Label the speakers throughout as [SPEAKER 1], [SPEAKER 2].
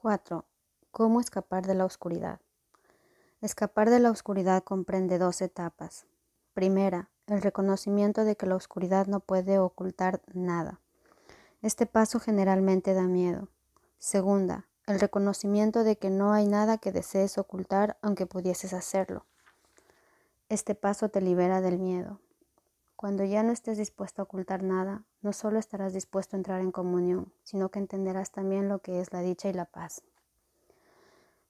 [SPEAKER 1] 4. ¿Cómo escapar de la oscuridad? Escapar de la oscuridad comprende dos etapas. Primera, el reconocimiento de que la oscuridad no puede ocultar nada. Este paso generalmente da miedo. Segunda, el reconocimiento de que no hay nada que desees ocultar aunque pudieses hacerlo. Este paso te libera del miedo. Cuando ya no estés dispuesto a ocultar nada, no solo estarás dispuesto a entrar en comunión, sino que entenderás también lo que es la dicha y la paz.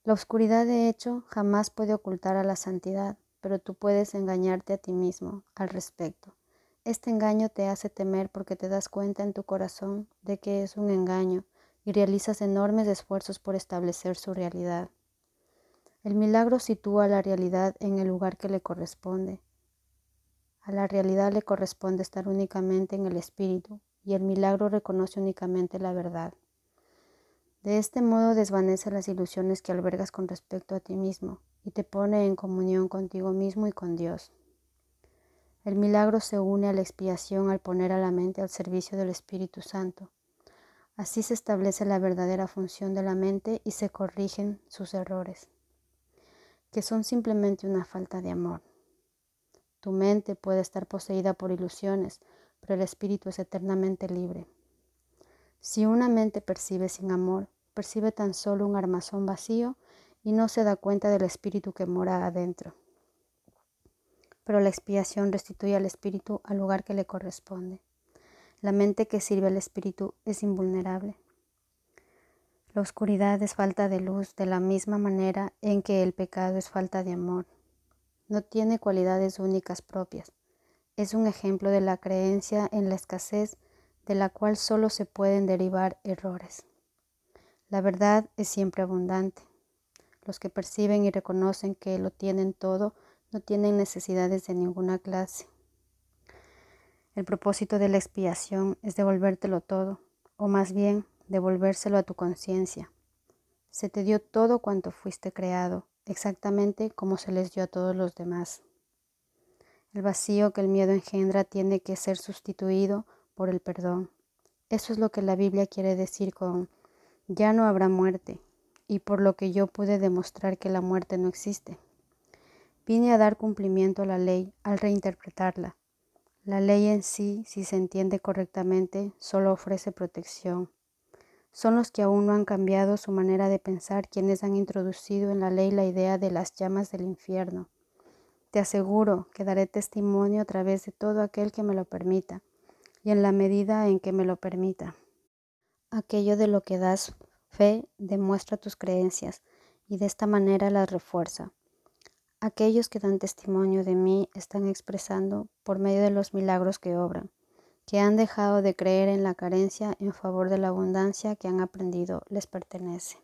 [SPEAKER 1] La oscuridad, de hecho, jamás puede ocultar a la santidad, pero tú puedes engañarte a ti mismo al respecto. Este engaño te hace temer porque te das cuenta en tu corazón de que es un engaño y realizas enormes esfuerzos por establecer su realidad. El milagro sitúa la realidad en el lugar que le corresponde, a la realidad le corresponde estar únicamente en el espíritu y el milagro reconoce únicamente la verdad. De este modo desvanece las ilusiones que albergas con respecto a ti mismo y te pone en comunión contigo mismo y con Dios. El milagro se une a la expiación al poner a la mente al servicio del Espíritu Santo. Así se establece la verdadera función de la mente y se corrigen sus errores, que son simplemente una falta de amor. Tu mente puede estar poseída por ilusiones, pero el espíritu es eternamente libre. Si una mente percibe sin amor, percibe tan solo un armazón vacío y no se da cuenta del espíritu que mora adentro. Pero la expiación restituye al espíritu al lugar que le corresponde. La mente que sirve al espíritu es invulnerable. La oscuridad es falta de luz de la misma manera en que el pecado es falta de amor no tiene cualidades únicas propias. Es un ejemplo de la creencia en la escasez de la cual solo se pueden derivar errores. La verdad es siempre abundante. Los que perciben y reconocen que lo tienen todo no tienen necesidades de ninguna clase. El propósito de la expiación es devolvértelo todo, o más bien devolvérselo a tu conciencia. Se te dio todo cuanto fuiste creado, exactamente como se les dio a todos los demás. El vacío que el miedo engendra tiene que ser sustituido por el perdón. Eso es lo que la Biblia quiere decir con ya no habrá muerte, y por lo que yo pude demostrar que la muerte no existe. Vine a dar cumplimiento a la ley al reinterpretarla. La ley en sí, si se entiende correctamente, solo ofrece protección, son los que aún no han cambiado su manera de pensar quienes han introducido en la ley la idea de las llamas del infierno. Te aseguro que daré testimonio a través de todo aquel que me lo permita y en la medida en que me lo permita. Aquello de lo que das fe demuestra tus creencias y de esta manera las refuerza. Aquellos que dan testimonio de mí están expresando por medio de los milagros que obran que han dejado de creer en la carencia en favor de la abundancia que han aprendido les pertenece.